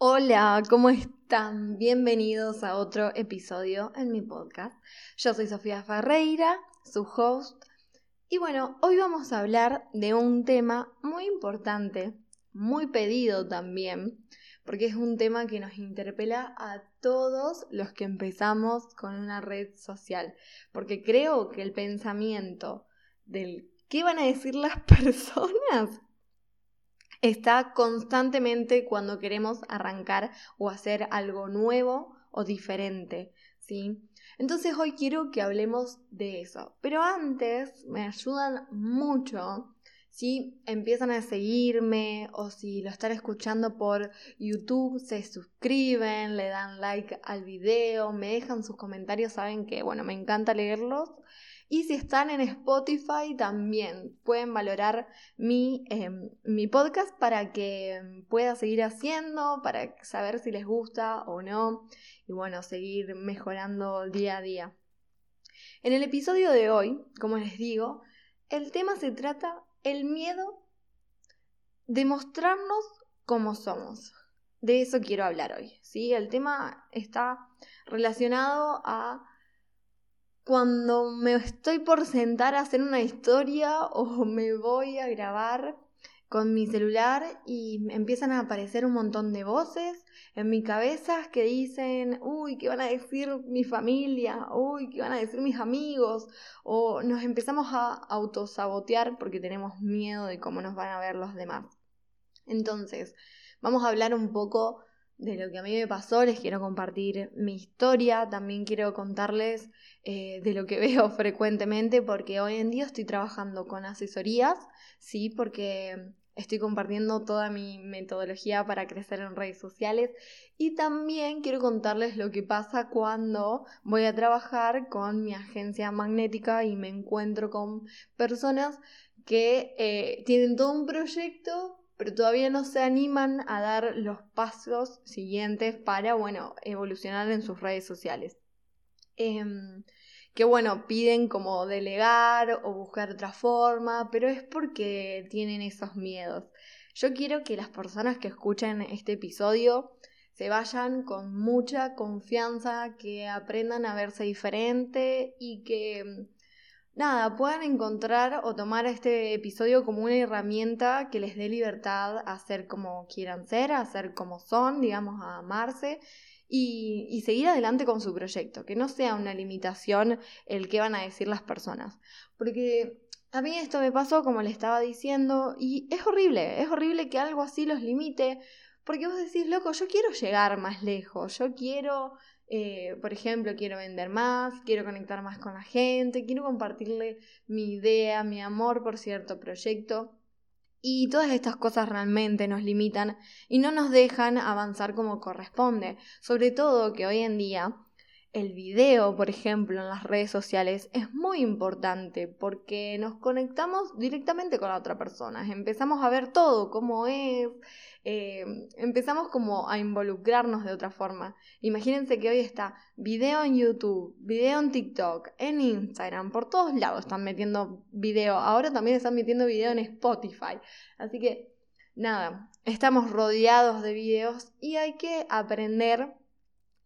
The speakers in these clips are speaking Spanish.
Hola, ¿cómo están? Bienvenidos a otro episodio en mi podcast. Yo soy Sofía Ferreira, su host. Y bueno, hoy vamos a hablar de un tema muy importante, muy pedido también, porque es un tema que nos interpela a todos los que empezamos con una red social, porque creo que el pensamiento del qué van a decir las personas está constantemente cuando queremos arrancar o hacer algo nuevo o diferente, ¿sí? Entonces hoy quiero que hablemos de eso. Pero antes me ayudan mucho si empiezan a seguirme o si lo están escuchando por YouTube, se suscriben, le dan like al video, me dejan sus comentarios, saben que, bueno, me encanta leerlos. Y si están en Spotify también pueden valorar mi, em, mi podcast para que pueda seguir haciendo, para saber si les gusta o no y bueno, seguir mejorando día a día. En el episodio de hoy, como les digo, el tema se trata el miedo de mostrarnos como somos. De eso quiero hablar hoy, ¿sí? El tema está relacionado a cuando me estoy por sentar a hacer una historia o me voy a grabar con mi celular y empiezan a aparecer un montón de voces en mi cabeza que dicen, uy, ¿qué van a decir mi familia? Uy, ¿qué van a decir mis amigos? O nos empezamos a autosabotear porque tenemos miedo de cómo nos van a ver los demás. Entonces, vamos a hablar un poco de lo que a mí me pasó, les quiero compartir mi historia, también quiero contarles eh, de lo que veo frecuentemente, porque hoy en día estoy trabajando con asesorías, sí, porque estoy compartiendo toda mi metodología para crecer en redes sociales. Y también quiero contarles lo que pasa cuando voy a trabajar con mi agencia magnética y me encuentro con personas que eh, tienen todo un proyecto pero todavía no se animan a dar los pasos siguientes para, bueno, evolucionar en sus redes sociales. Em, que bueno, piden como delegar o buscar otra forma, pero es porque tienen esos miedos. Yo quiero que las personas que escuchen este episodio se vayan con mucha confianza, que aprendan a verse diferente y que nada, puedan encontrar o tomar este episodio como una herramienta que les dé libertad a ser como quieran ser, a ser como son, digamos, a amarse y, y, seguir adelante con su proyecto, que no sea una limitación el que van a decir las personas. Porque a mí esto me pasó, como le estaba diciendo, y es horrible, es horrible que algo así los limite, porque vos decís, loco, yo quiero llegar más lejos, yo quiero eh, por ejemplo, quiero vender más, quiero conectar más con la gente, quiero compartirle mi idea, mi amor por cierto proyecto. Y todas estas cosas realmente nos limitan y no nos dejan avanzar como corresponde. Sobre todo que hoy en día el video, por ejemplo, en las redes sociales es muy importante porque nos conectamos directamente con la otra persona. Empezamos a ver todo, cómo es, eh, empezamos como a involucrarnos de otra forma. Imagínense que hoy está video en YouTube, video en TikTok, en Instagram, por todos lados están metiendo video. Ahora también están metiendo video en Spotify. Así que, nada, estamos rodeados de videos y hay que aprender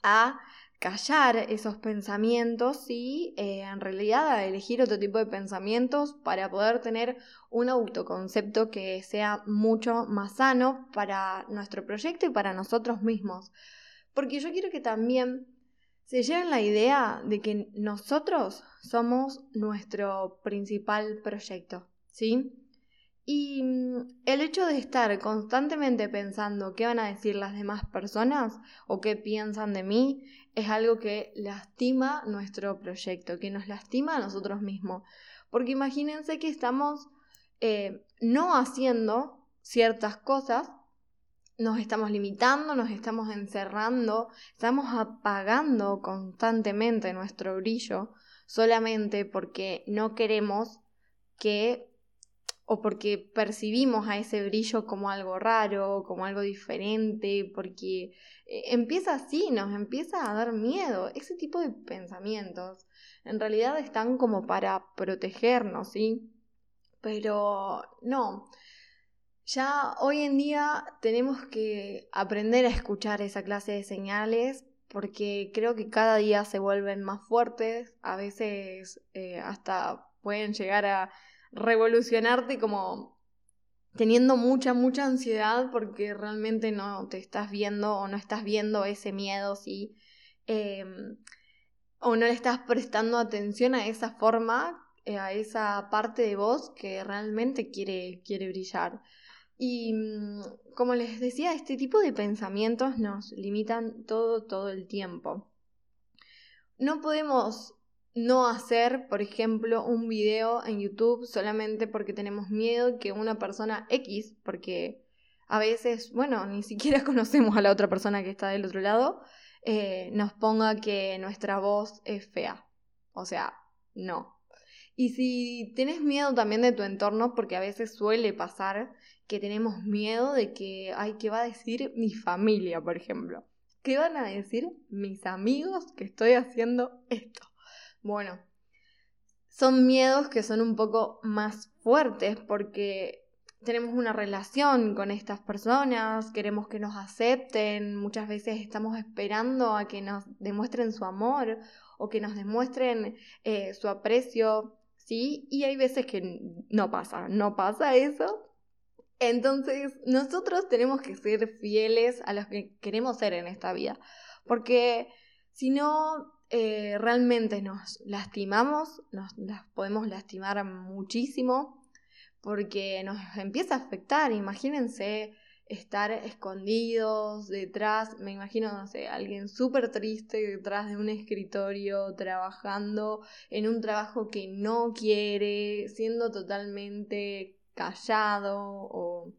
a callar esos pensamientos y eh, en realidad a elegir otro tipo de pensamientos para poder tener un autoconcepto que sea mucho más sano para nuestro proyecto y para nosotros mismos. Porque yo quiero que también se lleven la idea de que nosotros somos nuestro principal proyecto, ¿sí? Y mm, el hecho de estar constantemente pensando qué van a decir las demás personas o qué piensan de mí es algo que lastima nuestro proyecto, que nos lastima a nosotros mismos. Porque imagínense que estamos eh, no haciendo ciertas cosas, nos estamos limitando, nos estamos encerrando, estamos apagando constantemente nuestro brillo solamente porque no queremos que o porque percibimos a ese brillo como algo raro, como algo diferente, porque eh, empieza así, nos empieza a dar miedo. Ese tipo de pensamientos en realidad están como para protegernos, ¿sí? Pero no. Ya hoy en día tenemos que aprender a escuchar esa clase de señales porque creo que cada día se vuelven más fuertes, a veces eh, hasta pueden llegar a revolucionarte como teniendo mucha, mucha ansiedad porque realmente no te estás viendo o no estás viendo ese miedo, ¿sí? Em, o no le estás prestando atención a esa forma, eh, a esa parte de vos que realmente quiere, quiere brillar. Y mm, como les decía, este tipo de pensamientos nos limitan todo, todo el tiempo. No podemos no hacer, por ejemplo, un video en YouTube solamente porque tenemos miedo que una persona X, porque a veces, bueno, ni siquiera conocemos a la otra persona que está del otro lado, eh, nos ponga que nuestra voz es fea. O sea, no. Y si tienes miedo también de tu entorno, porque a veces suele pasar que tenemos miedo de que, ay, ¿qué va a decir mi familia, por ejemplo? ¿Qué van a decir mis amigos que estoy haciendo esto? Bueno, son miedos que son un poco más fuertes porque tenemos una relación con estas personas, queremos que nos acepten, muchas veces estamos esperando a que nos demuestren su amor o que nos demuestren eh, su aprecio, ¿sí? Y hay veces que no pasa, no pasa eso. Entonces, nosotros tenemos que ser fieles a los que queremos ser en esta vida, porque si no, eh, realmente nos lastimamos, nos las podemos lastimar muchísimo porque nos empieza a afectar. Imagínense estar escondidos detrás, me imagino, no sé, alguien súper triste detrás de un escritorio, trabajando en un trabajo que no quiere, siendo totalmente callado o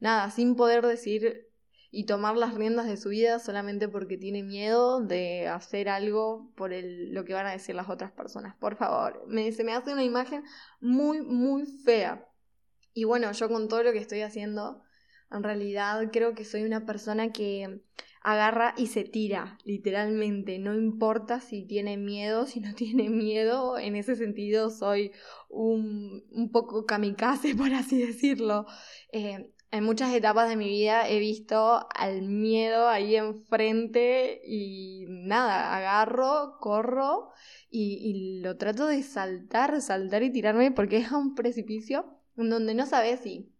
nada, sin poder decir y tomar las riendas de su vida solamente porque tiene miedo de hacer algo por el, lo que van a decir las otras personas. Por favor, me, se me hace una imagen muy, muy fea. Y bueno, yo con todo lo que estoy haciendo, en realidad creo que soy una persona que agarra y se tira, literalmente. No importa si tiene miedo, si no tiene miedo. En ese sentido soy un, un poco kamikaze, por así decirlo. Eh, en muchas etapas de mi vida he visto al miedo ahí enfrente y nada, agarro, corro y, lo trato de saltar, saltar y tirarme porque es un precipicio en donde no sabes si,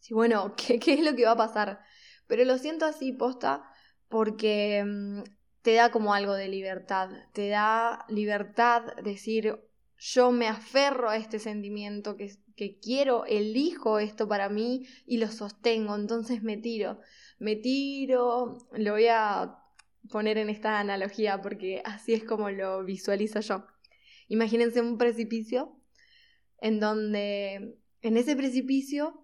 si bueno, qué, qué es lo que va a pasar. Pero lo siento así, posta, porque mm, te da como algo de libertad, te da libertad decir, yo me aferro a este sentimiento que, que quiero, elijo esto para mí y lo sostengo, entonces me tiro, me tiro, lo voy a poner en esta analogía porque así es como lo visualizo yo. Imagínense un precipicio en donde en ese precipicio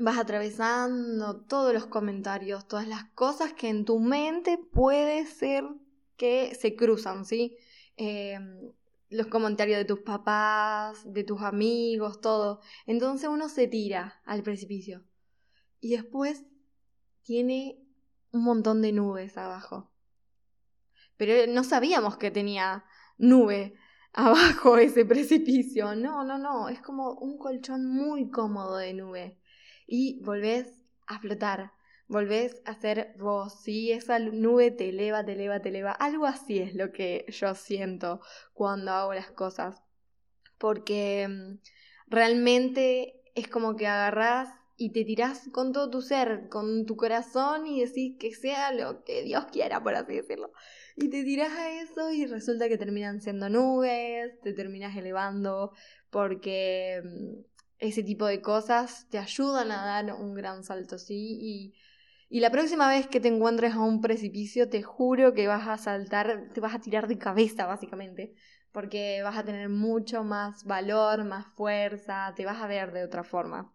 vas atravesando todos los comentarios, todas las cosas que en tu mente puede ser que se cruzan, ¿sí? Eh, los comentarios de tus papás, de tus amigos, todo. Entonces uno se tira al precipicio. Y después tiene un montón de nubes abajo. Pero no sabíamos que tenía nube abajo ese precipicio. No, no, no. Es como un colchón muy cómodo de nube. Y volvés a flotar volvés a ser vos, ¿sí? Esa nube te eleva, te eleva, te eleva. Algo así es lo que yo siento cuando hago las cosas. Porque mm, realmente es como que agarrás y te tirás con todo tu ser, con tu corazón y decís que sea lo que Dios quiera, por así decirlo. Y te tirás a eso y resulta que terminan siendo nubes, te terminas elevando porque mm, ese tipo de cosas te ayudan a dar un gran salto, ¿sí? Y la próxima vez que te encuentres a un precipicio, te juro que vas a saltar, te vas a tirar de cabeza, básicamente, porque vas a tener mucho más valor, más fuerza, te vas a ver de otra forma.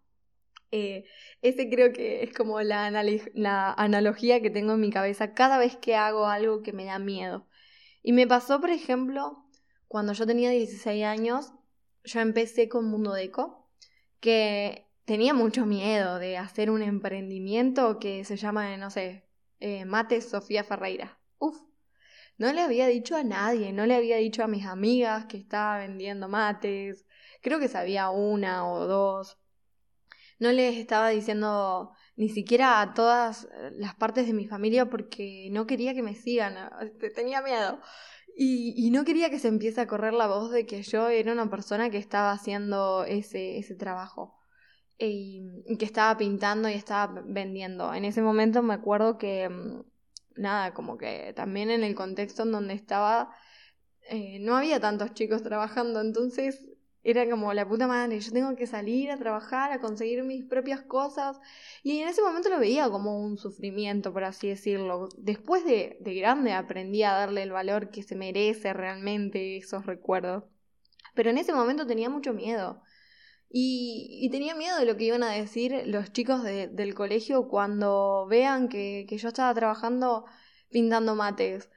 Eh, ese creo que es como la, la analogía que tengo en mi cabeza cada vez que hago algo que me da miedo. Y me pasó, por ejemplo, cuando yo tenía 16 años, yo empecé con Mundo Deco, que tenía mucho miedo de hacer un emprendimiento que se llama, no sé, eh, Mate Sofía Ferreira. Uf, no le había dicho a nadie, no le había dicho a mis amigas que estaba vendiendo mates, creo que sabía una o dos. no les estaba diciendo ni siquiera a todas las partes de mi familia porque no quería que me sigan, tenía miedo. Y, no quería que se empiece a correr la voz de que yo era una persona que estaba haciendo ese, ese trabajo. Y, que estaba pintando y estaba vendiendo. En ese momento me acuerdo que, mm, nada, como que también en el contexto en donde estaba, eh, no había tantos chicos trabajando, entonces era como la puta madre, yo tengo que salir a trabajar, a conseguir mis propias cosas. Y en ese momento lo veía como un sufrimiento, por así decirlo. Después de, de grande aprendí a darle el valor que se merece realmente esos recuerdos. Pero en ese momento tenía mucho miedo. Y, tenía miedo de lo que iban a decir los chicos del colegio cuando vean que, que, yo estaba trabajando pintando mates.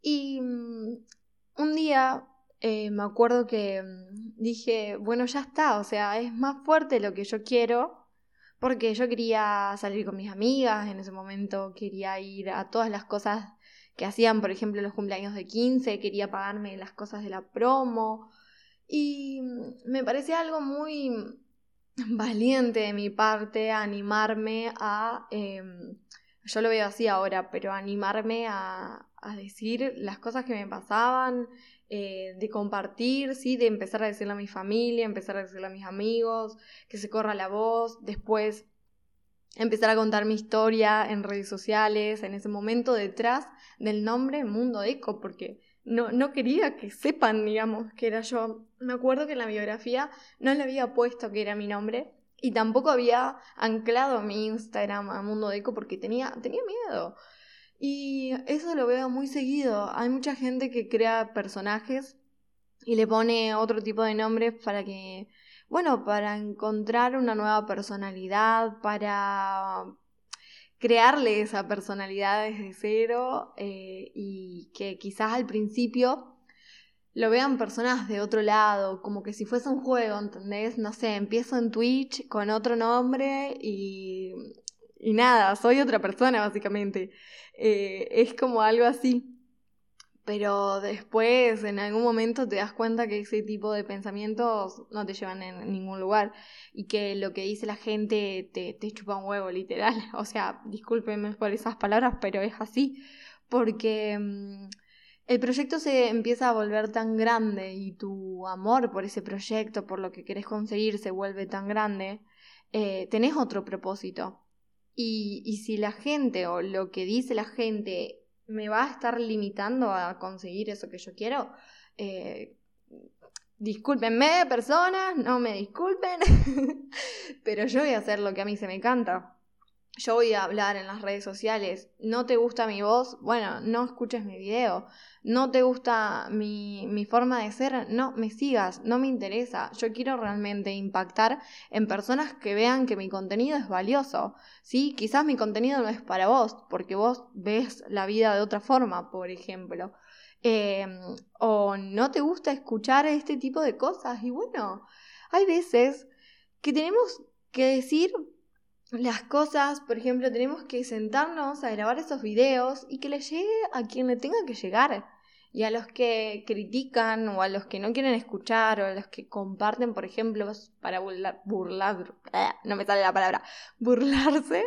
Y mm, un día eh, me acuerdo que mm, dije, bueno, ya está, o sea, es más fuerte lo que yo quiero, porque yo quería salir con mis amigas en ese momento, quería ir a todas las cosas que hacían, por ejemplo, los cumpleaños de 15, quería pagarme las cosas de la promo, y mm, me parecía algo muy valiente de mi parte animarme a... Em, yo lo veo así ahora, pero animarme a, a decir las cosas que me pasaban, eh, de compartir, ¿sí? de empezar a decirle a mi familia, empezar a decirle a mis amigos, que se corra la voz, después empezar a contar mi historia en redes sociales, en ese momento detrás del nombre Mundo Eco, porque no, no quería que sepan, digamos, que era yo. Me acuerdo que en la biografía no le había puesto que era mi nombre y tampoco había anclado mi Instagram a Mundo Eco porque tenía, tenía miedo. Y eso lo veo muy seguido. Hay mucha gente que crea personajes y le pone otro tipo de nombres para que, bueno, para encontrar una nueva personalidad, para crearle esa personalidad desde cero eh, y que quizás al principio lo vean personas de otro lado, como que si fuese un juego, ¿entendés? No sé, empiezo en Twitch con otro nombre y, y nada, soy otra persona básicamente. Eh, es como algo así. Pero después, en algún momento, te das cuenta que ese tipo de pensamientos no te llevan en ningún lugar y que lo que dice la gente te, te chupa un huevo, literal. O sea, discúlpenme por esas palabras, pero es así. Porque mm, el proyecto se empieza a volver tan grande y tu amor por ese proyecto, por lo que querés conseguir, se vuelve tan grande, eh, tenés otro propósito. Y, si la gente o lo que dice la gente me va a estar limitando a conseguir eso que yo quiero, eh, discúlpenme personas, no me disculpen, pero yo voy a hacer lo que a mí se me canta yo voy a hablar en las redes sociales, no te gusta mi voz, bueno, no escuches mi video, no te gusta mi, mi, forma de ser, no me sigas, no me interesa, yo quiero realmente impactar en personas que vean que mi contenido es valioso, ¿sí? Quizás mi contenido no es para vos, porque vos ves la vida de otra forma, por ejemplo. Em, o no te gusta escuchar este tipo de cosas y bueno, hay veces que tenemos que decir las cosas, por ejemplo, tenemos que sentarnos a grabar esos videos y que le llegue a quien le tenga que llegar. Y a los que critican o a los que no quieren escuchar o a los que comparten, por ejemplo, para burlar, burlar no me sale la palabra, burlarse,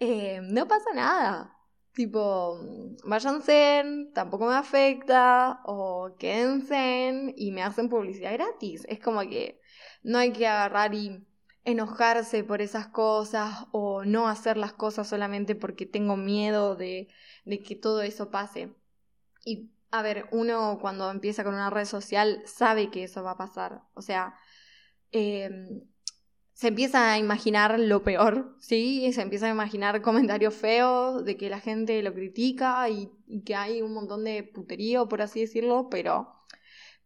eh, no pasa nada. Tipo, váyanse, tampoco me afecta, o quédense y me hacen publicidad gratis. Es como que no hay que agarrar y enojarse por esas cosas o no hacer las cosas solamente porque tengo miedo de, que todo eso pase. Y a ver, uno cuando empieza con una red social sabe que eso va a pasar. O sea, em, se empieza a imaginar lo peor, ¿sí? Se empieza a imaginar comentarios feos de que la gente lo critica y, y que hay un montón de puterío, por así decirlo, pero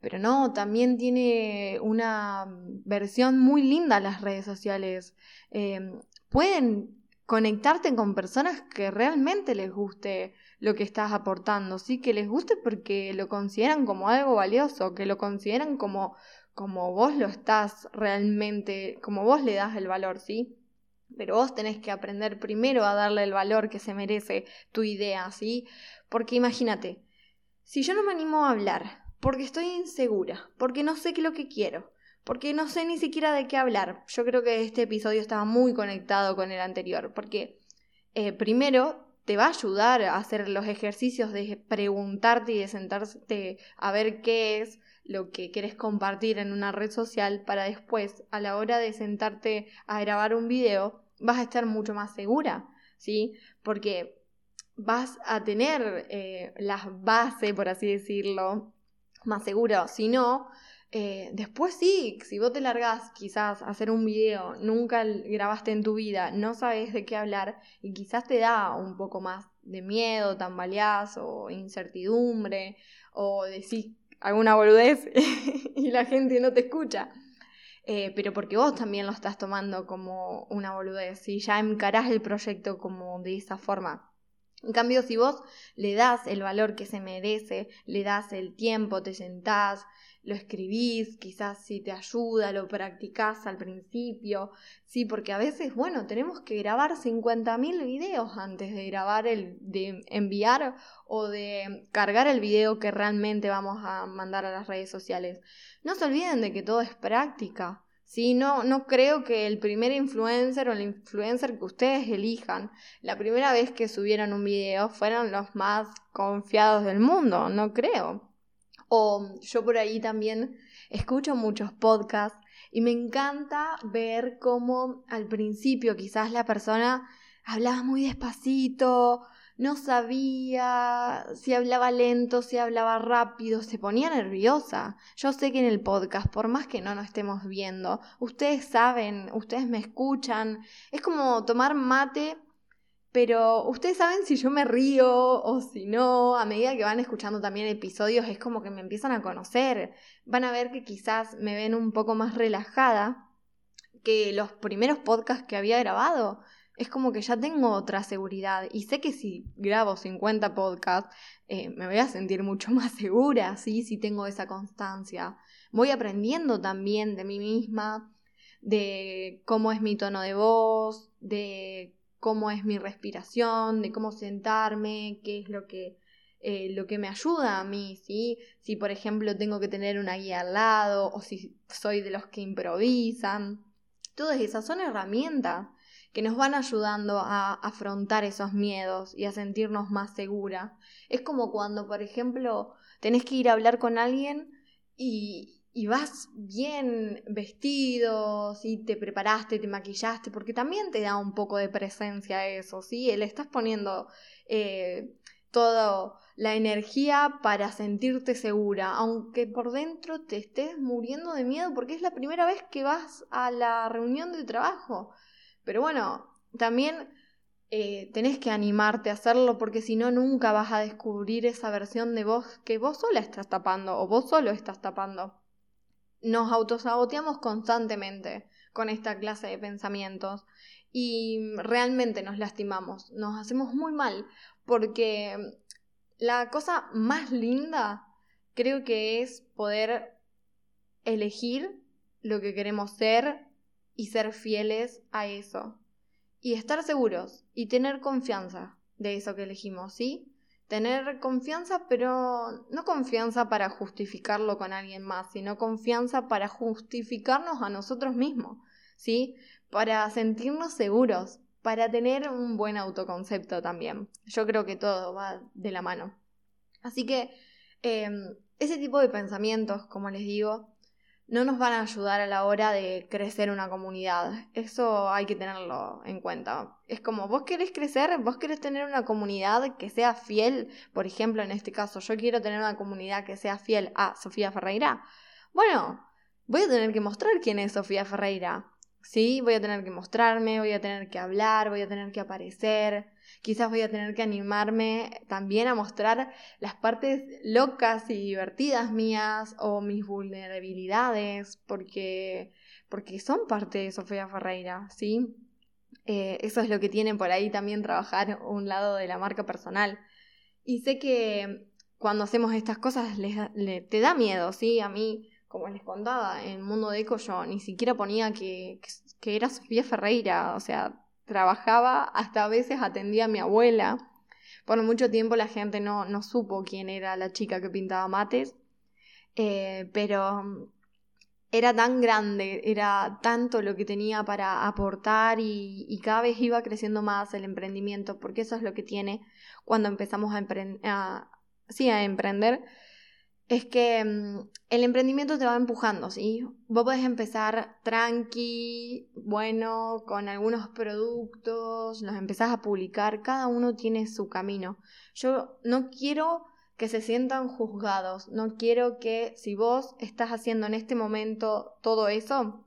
pero no, también tiene una versión muy linda las redes sociales. Em, pueden conectarte con personas que realmente les guste lo que estás aportando, sí, que les guste porque lo consideran como algo valioso, que lo consideran como, como vos lo estás realmente, como vos le das el valor, sí. Pero vos tenés que aprender primero a darle el valor que se merece tu idea, ¿sí? Porque imagínate, si yo no me animo a hablar, porque estoy insegura, porque no sé qué es lo que quiero, porque no sé ni siquiera de qué hablar. Yo creo que este episodio estaba muy conectado con el anterior, porque eh, primero te va a ayudar a hacer los ejercicios de preguntarte y de sentarte a ver qué es lo que quieres compartir en una red social para después, a la hora de sentarte a grabar un video, vas a estar mucho más segura, ¿sí? Porque vas a tener eh, las bases, por así decirlo, más seguro. Si no, eh, después sí, si vos te largás quizás a hacer un video, nunca grabaste en tu vida, no sabes de qué hablar y quizás te da un poco más de miedo, tambaleás o incertidumbre o decís alguna boludez y la gente no te escucha. Eh, pero porque vos también lo estás tomando como una boludez y ya encarás el proyecto como de esa forma. En cambio, si vos le das el valor que se merece, le das el tiempo, te sentás, lo escribís, quizás si te ayuda, lo practicás al principio, sí, porque a veces, bueno, tenemos que grabar 50.000 videos antes de grabar el, de enviar o de cargar el video que realmente vamos a mandar a las redes sociales. No se olviden de que todo es práctica. Sí, no, no creo que el primer influencer o el influencer que ustedes elijan, la primera vez que subieron un video, fueron los más confiados del mundo, no creo. O yo por ahí también escucho muchos podcasts y me encanta ver cómo al principio quizás la persona hablaba muy despacito, no sabía si hablaba lento, si hablaba rápido, se ponía nerviosa. Yo sé que en el podcast, por más que no nos estemos viendo, ustedes saben, ustedes me escuchan, es como tomar mate pero ustedes saben si yo me río o si no, a medida que van escuchando también episodios es como que me empiezan a conocer, van a ver que quizás me ven un poco más relajada que los primeros podcasts que había grabado. Es como que ya tengo otra seguridad y sé que si grabo 50 podcasts eh, me voy a sentir mucho más segura, ¿sí? Si tengo esa constancia. Voy aprendiendo también de mí misma, de cómo es mi tono de voz, de cómo es mi respiración, de cómo sentarme, qué es lo que, eh, lo que me ayuda a mí, ¿sí? Si, por ejemplo, tengo que tener una guía al lado o si soy de los que improvisan. Todas esas son herramientas que nos van ayudando a afrontar esos miedos y a sentirnos más seguras. Es como cuando, por ejemplo, tenés que ir a hablar con alguien y, y vas bien vestido, ¿sí? te preparaste, te maquillaste, porque también te da un poco de presencia eso, ¿sí? Le estás poniendo eh, toda la energía para sentirte segura, aunque por dentro te estés muriendo de miedo porque es la primera vez que vas a la reunión de trabajo. Pero bueno, también eh, tenés que animarte a hacerlo porque si no nunca vas a descubrir esa versión de vos que vos sola estás tapando o vos solo estás tapando. Nos autosaboteamos constantemente con esta clase de pensamientos y realmente nos lastimamos, nos hacemos muy mal porque la cosa más linda creo que es poder elegir lo que queremos ser y ser fieles a eso y estar seguros y tener confianza de eso que elegimos, ¿sí? tener confianza, pero no confianza para justificarlo con alguien más, sino confianza para justificarnos a nosotros mismos, ¿sí? Para sentirnos seguros, para tener un buen autoconcepto también. Yo creo que todo va de la mano. Así que em, ese tipo de pensamientos, como les digo, no nos van a ayudar a la hora de crecer una comunidad. Eso hay que tenerlo en cuenta. Es como, vos querés crecer, vos querés tener una comunidad que sea fiel. Por ejemplo, en este caso, yo quiero tener una comunidad que sea fiel a Sofía Ferreira. Bueno, voy a tener que mostrar quién es Sofía Ferreira. Sí, voy a tener que mostrarme, voy a tener que hablar, voy a tener que aparecer. Quizás voy a tener que animarme también a mostrar las partes locas y divertidas mías o mis vulnerabilidades, porque, porque son parte de Sofía Ferreira, ¿sí? Eh, eso es lo que tiene por ahí también trabajar un lado de la marca personal. Y sé que cuando hacemos estas cosas te da miedo, ¿sí? A mí, como les contaba, en Mundo de Eco yo ni siquiera ponía que, que era Sofía Ferreira, o sea, trabajaba, hasta a veces atendía a mi abuela. Por mucho tiempo la gente no, no supo quién era la chica que pintaba mates, eh, pero era tan grande, era tanto lo que tenía para aportar y, cada vez iba creciendo más el emprendimiento, porque eso es lo que tiene cuando empezamos a, sí, a emprender, es que mm, el emprendimiento te va empujando, ¿sí? Vos podés empezar tranqui, bueno, con algunos productos, los empezás a publicar, cada uno tiene su camino. Yo no quiero que se sientan juzgados. No quiero que si vos estás haciendo en este momento todo eso,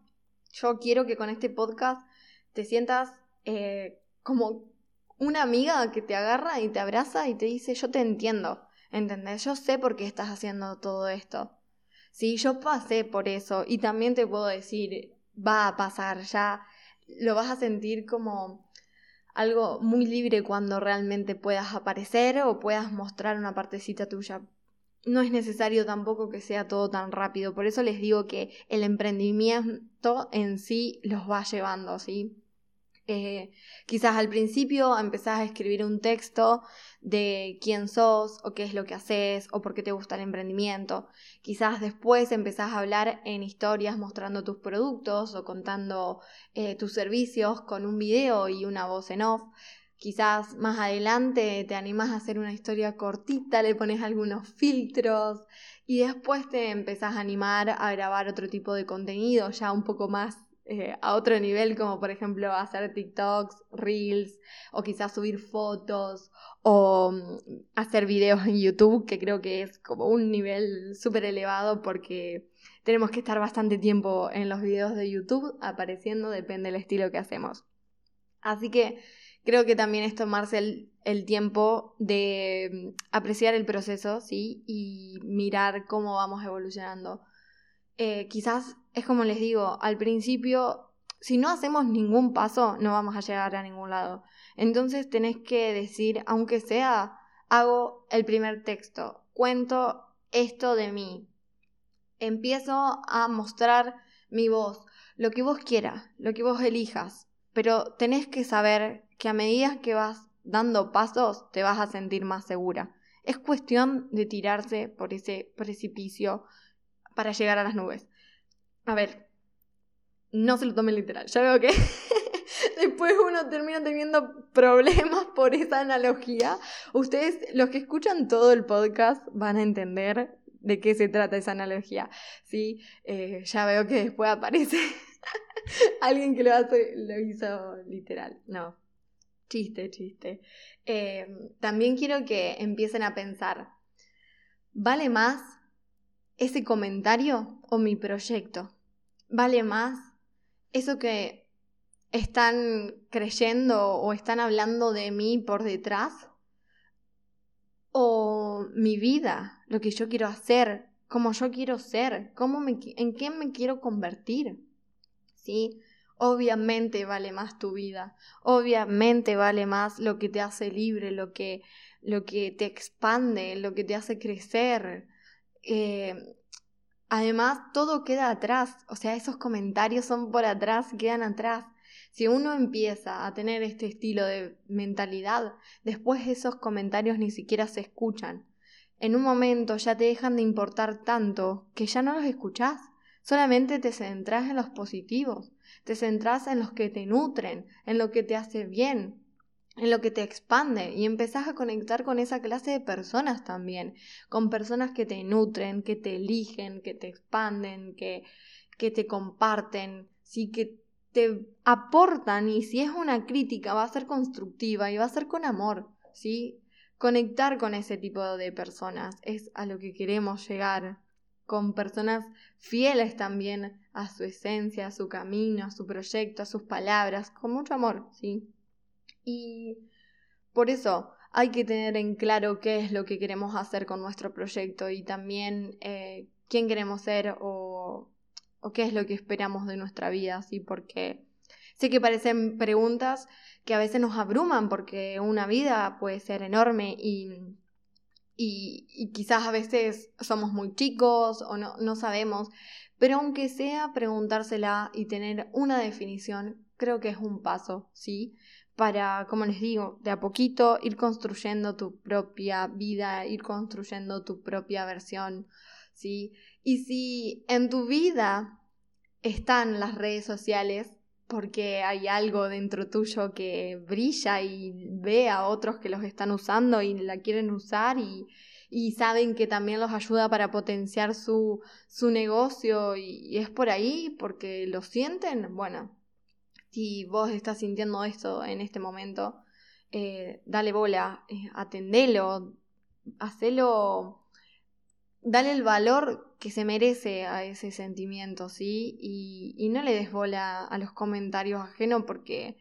yo quiero que con este podcast te sientas eh, como una amiga que te agarra y te abraza y te dice, yo te entiendo, ¿entendés? Yo sé por qué estás haciendo todo esto. Sí, yo pasé por eso y también te puedo decir, va a pasar, ya lo vas a sentir como algo muy libre cuando realmente puedas aparecer o puedas mostrar una partecita tuya. No es necesario tampoco que sea todo tan rápido, por eso les digo que el emprendimiento en sí los va llevando, ¿sí? Eh, quizás al principio empezás a escribir un texto de quién sos o qué es lo que haces o por qué te gusta el emprendimiento. Quizás después empezás a hablar en historias mostrando tus productos o contando eh, tus servicios con un video y una voz en off. Quizás más adelante te animas a hacer una historia cortita, le pones algunos filtros y después te empezás a animar a grabar otro tipo de contenido ya un poco más eh, a otro nivel, como por ejemplo hacer TikToks, Reels, o quizás subir fotos, o mm, hacer videos en YouTube, que creo que es como un nivel súper elevado porque tenemos que estar bastante tiempo en los videos de YouTube apareciendo, depende del estilo que hacemos. Así que creo que también es tomarse el, tiempo de mm, apreciar el proceso, ¿sí? Y mirar cómo vamos evolucionando. Eh, quizás es como les digo, al principio, si no hacemos ningún paso, no vamos a llegar a ningún lado. Entonces tenés que decir, aunque sea, hago el primer texto, cuento esto de mí, empiezo a mostrar mi voz, lo que vos quieras, lo que vos elijas, pero tenés que saber que a medida que vas dando pasos te vas a sentir más segura. Es cuestión de tirarse por ese precipicio para llegar a las nubes. A ver, no se lo tomen literal. Ya veo que después uno termina teniendo problemas por esa analogía. Ustedes, los que escuchan todo el podcast, van a entender de qué se trata esa analogía. ¿sí? Eh, ya veo que después aparece alguien que lo, hace, lo hizo literal. No, chiste, chiste. Eh, también quiero que empiecen a pensar, ¿vale más ese comentario o mi proyecto? ¿Vale más eso que están creyendo o están hablando de mí por detrás? ¿O mi vida, lo que yo quiero hacer, cómo yo quiero ser, cómo me, en qué me quiero convertir? ¿Sí? Obviamente vale más tu vida, obviamente vale más lo que te hace libre, lo que, lo que te expande, lo que te hace crecer, eh, además, todo queda atrás, o sea, esos comentarios son por atrás, quedan atrás. Si uno empieza a tener este estilo de mentalidad, después esos comentarios ni siquiera se escuchan. En un momento ya te dejan de importar tanto que ya no los escuchás. Solamente te centrás en los positivos, te centrás en los que te nutren, en lo que te hace bien, en lo que te expande y empezás a conectar con esa clase de personas también, con personas que te nutren, que te eligen, que te expanden, que, que te comparten, sí, que te aportan y si es una crítica va a ser constructiva y va a ser con amor, ¿sí? Conectar con ese tipo de personas es a lo que queremos llegar, con personas fieles también a su esencia, a su camino, a su proyecto, a sus palabras, con mucho amor, ¿sí? Y por eso hay que tener en claro qué es lo que queremos hacer con nuestro proyecto y también eh, quién queremos ser o, qué es lo que esperamos de nuestra vida, ¿sí? Porque sé que parecen preguntas que a veces nos abruman porque una vida puede ser enorme y, y, y quizás a veces somos muy chicos o no, no sabemos, pero aunque sea preguntársela y tener una definición, creo que es un paso, ¿sí? Para, como les digo, de a poquito ir construyendo tu propia vida, ir construyendo tu propia versión, ¿sí? Y si en tu vida están las redes sociales porque hay algo dentro tuyo que brilla y ve a otros que los están usando y la quieren usar y, y saben que también los ayuda para potenciar su, su negocio y, es por ahí porque lo sienten, bueno, si vos estás sintiendo esto en este momento, eh, dale bola, eh, atendelo, hacelo dale el valor que se merece a ese sentimiento, ¿sí? Y, y no le des bola a los comentarios ajenos porque,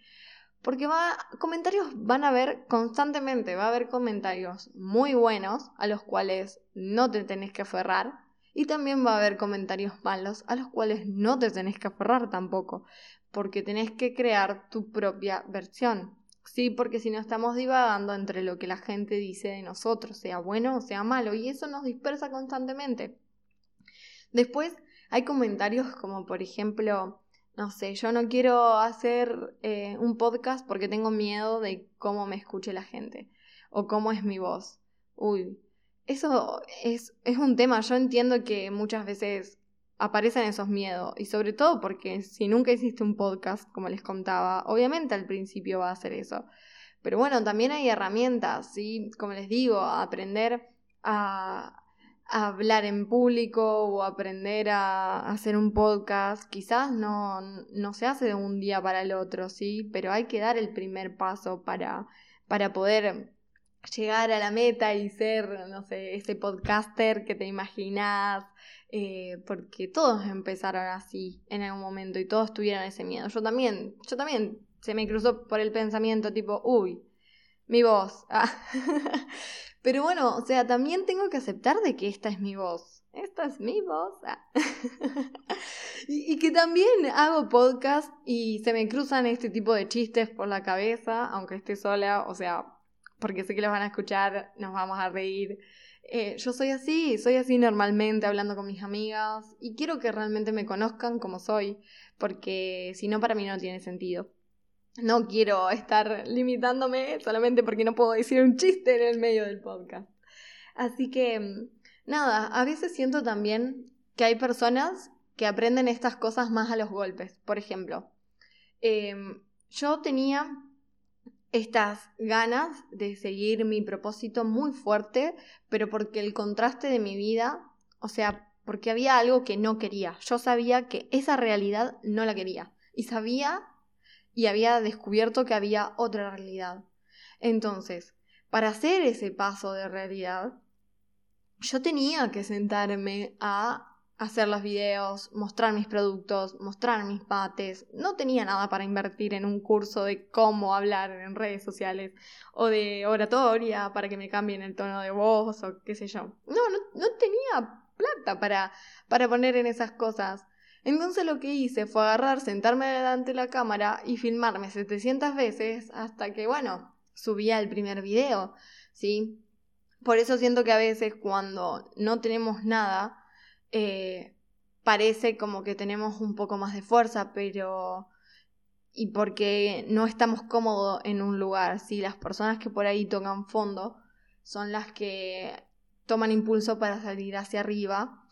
porque va, comentarios van a haber constantemente, va a haber comentarios muy buenos a los cuales no te tenés que aferrar y también va a haber comentarios malos a los cuales no te tenés que aferrar tampoco, porque tenés que crear tu propia versión. Sí, porque si no estamos divagando entre lo que la gente dice de nosotros, sea bueno o sea malo, y eso nos dispersa constantemente. Después hay comentarios como por ejemplo, no sé, yo no quiero hacer eh, un podcast porque tengo miedo de cómo me escuche la gente o cómo es mi voz. Uy, eso es, es un tema, yo entiendo que muchas veces aparecen esos miedos. Y sobre todo porque si nunca hiciste un podcast, como les contaba, obviamente al principio va a ser eso. Pero bueno, también hay herramientas, ¿sí? Como les digo, aprender a, hablar en público o aprender a, hacer un podcast. Quizás no, no se hace de un día para el otro, ¿sí? Pero hay que dar el primer paso para, para poder llegar a la meta y ser, no sé, ese podcaster que te imaginas, eh, porque todos empezaron así en algún momento y todos tuvieron ese miedo. Yo también, yo también se me cruzó por el pensamiento tipo, uy, mi voz. Ah. Pero bueno, o sea, también tengo que aceptar de que esta es mi voz. Esta es mi voz. Ah. y, y que también hago podcast y se me cruzan este tipo de chistes por la cabeza, aunque esté sola, o sea, porque sé que los van a escuchar, nos vamos a reír. Eh, yo soy así, soy así normalmente hablando con mis amigas y quiero que realmente me conozcan como soy, porque si no para mí no tiene sentido. No quiero estar limitándome solamente porque no puedo decir un chiste en el medio del podcast. Así que, nada, a veces siento también que hay personas que aprenden estas cosas más a los golpes. Por ejemplo, em, yo tenía estas ganas de seguir mi propósito muy fuerte, pero porque el contraste de mi vida, o sea, porque había algo que no quería. Yo sabía que esa realidad no la quería. Y sabía y había descubierto que había otra realidad. Entonces, para hacer ese paso de realidad, yo tenía que sentarme a hacer los videos, mostrar mis productos, mostrar mis pates. No tenía nada para invertir en un curso de cómo hablar en redes sociales o de oratoria para que me cambien el tono de voz o qué sé yo. No, no, tenía plata para, para poner en esas cosas. Entonces lo que hice fue agarrar, sentarme delante de la cámara y filmarme 700 veces hasta que, bueno, subía el primer video, ¿sí? Por eso siento que a veces cuando no tenemos nada, eh, parece como que tenemos un poco más de fuerza, pero... y porque no estamos cómodos en un lugar, si las personas que por ahí tocan fondo son las que toman impulso para salir hacia arriba,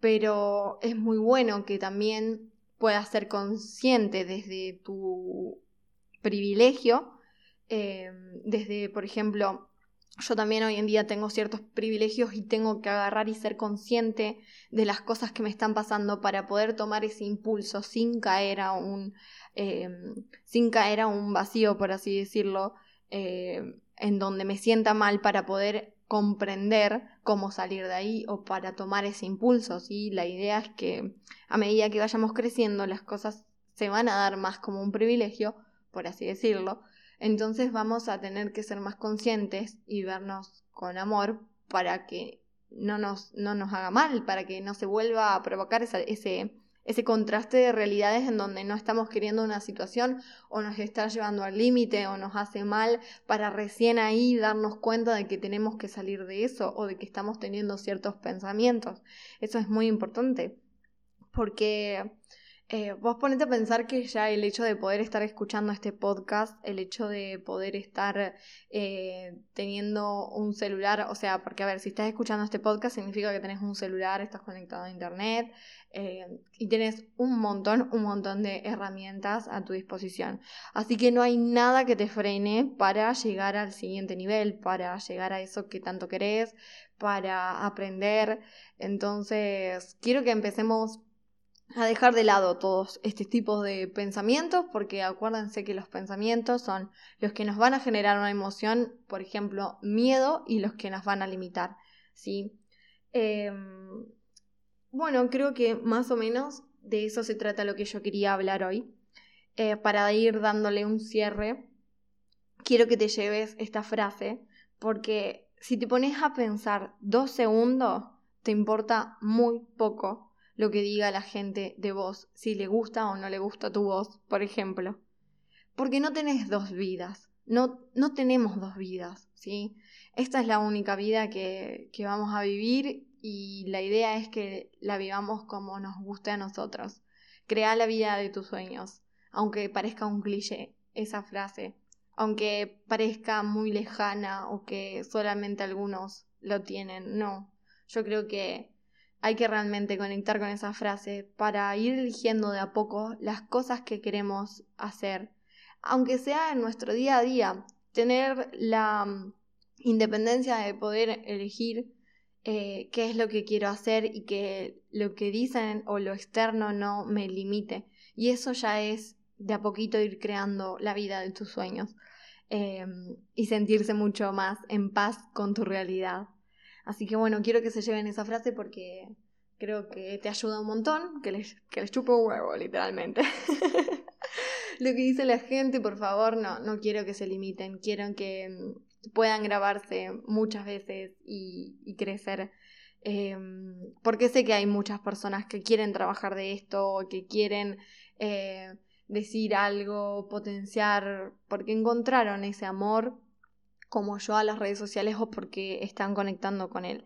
pero es muy bueno que también puedas ser consciente desde tu privilegio, eh, desde, por ejemplo, yo también hoy en día tengo ciertos privilegios y tengo que agarrar y ser consciente de las cosas que me están pasando para poder tomar ese impulso sin caer a un, em, sin caer a un vacío, por así decirlo, em, en donde me sienta mal para poder comprender cómo salir de ahí o para tomar ese impulso. ¿sí? La idea es que a medida que vayamos creciendo las cosas se van a dar más como un privilegio, por así decirlo, entonces vamos a tener que ser más conscientes y vernos con amor para que no nos, no nos haga mal, para que no se vuelva a provocar ese, ese contraste de realidades en donde no estamos queriendo una situación o nos está llevando al límite o nos hace mal para recién ahí darnos cuenta de que tenemos que salir de eso o de que estamos teniendo ciertos pensamientos. Eso es muy importante porque eh, vos ponete a pensar que ya el hecho de poder estar escuchando este podcast, el hecho de poder estar eh, teniendo un celular, o sea, porque a ver, si estás escuchando este podcast significa que tenés un celular, estás conectado a internet eh, y tenés un montón, un montón de herramientas a tu disposición. Así que no hay nada que te frene para llegar al siguiente nivel, para llegar a eso que tanto querés, para aprender. Entonces, quiero que empecemos a dejar de lado todos estos tipos de pensamientos, porque acuérdense que los pensamientos son los que nos van a generar una emoción, por ejemplo, miedo, y los que nos van a limitar, ¿sí? Em, bueno, creo que más o menos de eso se trata lo que yo quería hablar hoy. Eh, para ir dándole un cierre, quiero que te lleves esta frase, porque si te pones a pensar dos segundos, te importa muy poco lo que diga la gente de vos, si le gusta o no le gusta tu voz, por ejemplo. Porque no tenés dos vidas, no, no tenemos dos vidas, ¿sí? Esta es la única vida que, que vamos a vivir y la idea es que la vivamos como nos guste a nosotros. Crea la vida de tus sueños, aunque parezca un cliché esa frase, aunque parezca muy lejana o que solamente algunos lo tienen, no. Yo creo que hay que realmente conectar con esa frase para ir eligiendo de a poco las cosas que queremos hacer, aunque sea en nuestro día a día, tener la mm, independencia de poder elegir eh, qué es lo que quiero hacer y que lo que dicen o lo externo no me limite. Y eso ya es de a poquito ir creando la vida de tus sueños em, y sentirse mucho más en paz con tu realidad. Así que bueno, quiero que se lleven esa frase porque creo que te ayuda un montón, que les, que les chupe un huevo, literalmente. Lo que dice la gente, por favor, no, no quiero que se limiten, quiero que mm, puedan grabarse muchas veces y, crecer. Em, porque sé que hay muchas personas que quieren trabajar de esto, que quieren eh, decir algo, potenciar, porque encontraron ese amor como yo a las redes sociales o porque están conectando con él.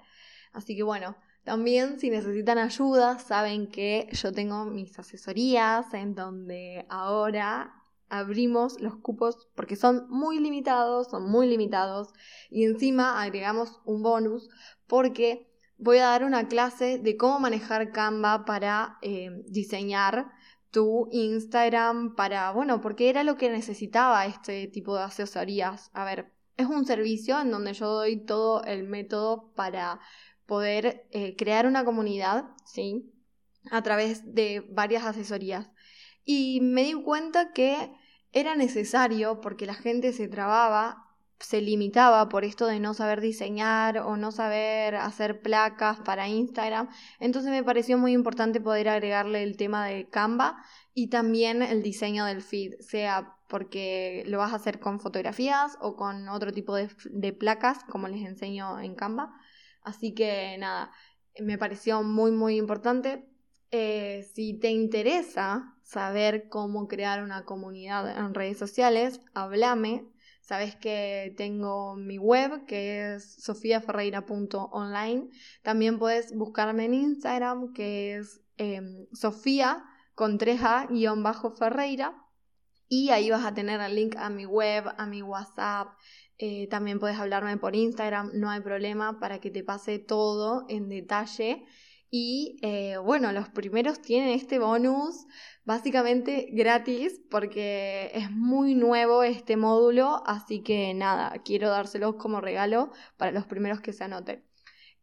Así que bueno, también si necesitan ayuda, saben que yo tengo mis asesorías en donde ahora abrimos los cupos porque son muy limitados, son muy limitados y encima agregamos un bonus porque voy a dar una clase de cómo manejar Canva para eh, diseñar tu Instagram para, bueno, porque era lo que necesitaba este tipo de asesorías. A ver, es un servicio en donde yo doy todo el método para poder eh, crear una comunidad, ¿sí? A través de varias asesorías. Y me di cuenta que era necesario porque la gente se trababa, se limitaba por esto de no saber diseñar o no saber hacer placas para Instagram. Entonces me pareció muy importante poder agregarle el tema de Canva y también el diseño del feed, sea porque lo vas a hacer con fotografías o con otro tipo de, placas, como les enseño en Canva. Así que nada, me pareció muy, muy importante. Eh, si te interesa saber cómo crear una comunidad en redes sociales, háblame. Sabes que tengo mi web que es sofiaferreira.online. También puedes buscarme en Instagram que es em, Sofía con 3A-Ferreira y ahí vas a tener el link a mi web, a mi WhatsApp. Eh, también puedes hablarme por Instagram, no hay problema para que te pase todo en detalle. Y eh, bueno, los primeros tienen este bonus básicamente gratis porque es muy nuevo este módulo, así que nada, quiero dárselos como regalo para los primeros que se anoten.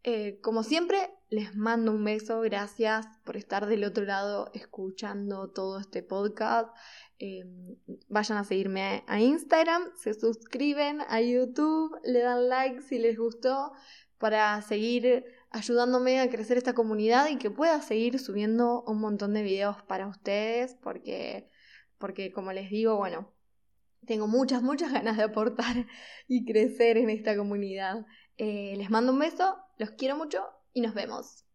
Eh, como siempre, les mando un beso, gracias por estar del otro lado escuchando todo este podcast. Em, vayan a seguirme a Instagram, se suscriben a YouTube, le dan like si les gustó para seguir ayudándome a crecer esta comunidad y que pueda seguir subiendo un montón de videos para ustedes porque, porque como les digo, bueno, tengo muchas, muchas ganas de aportar y crecer en esta comunidad. Eh, les mando un beso, los quiero mucho y nos vemos.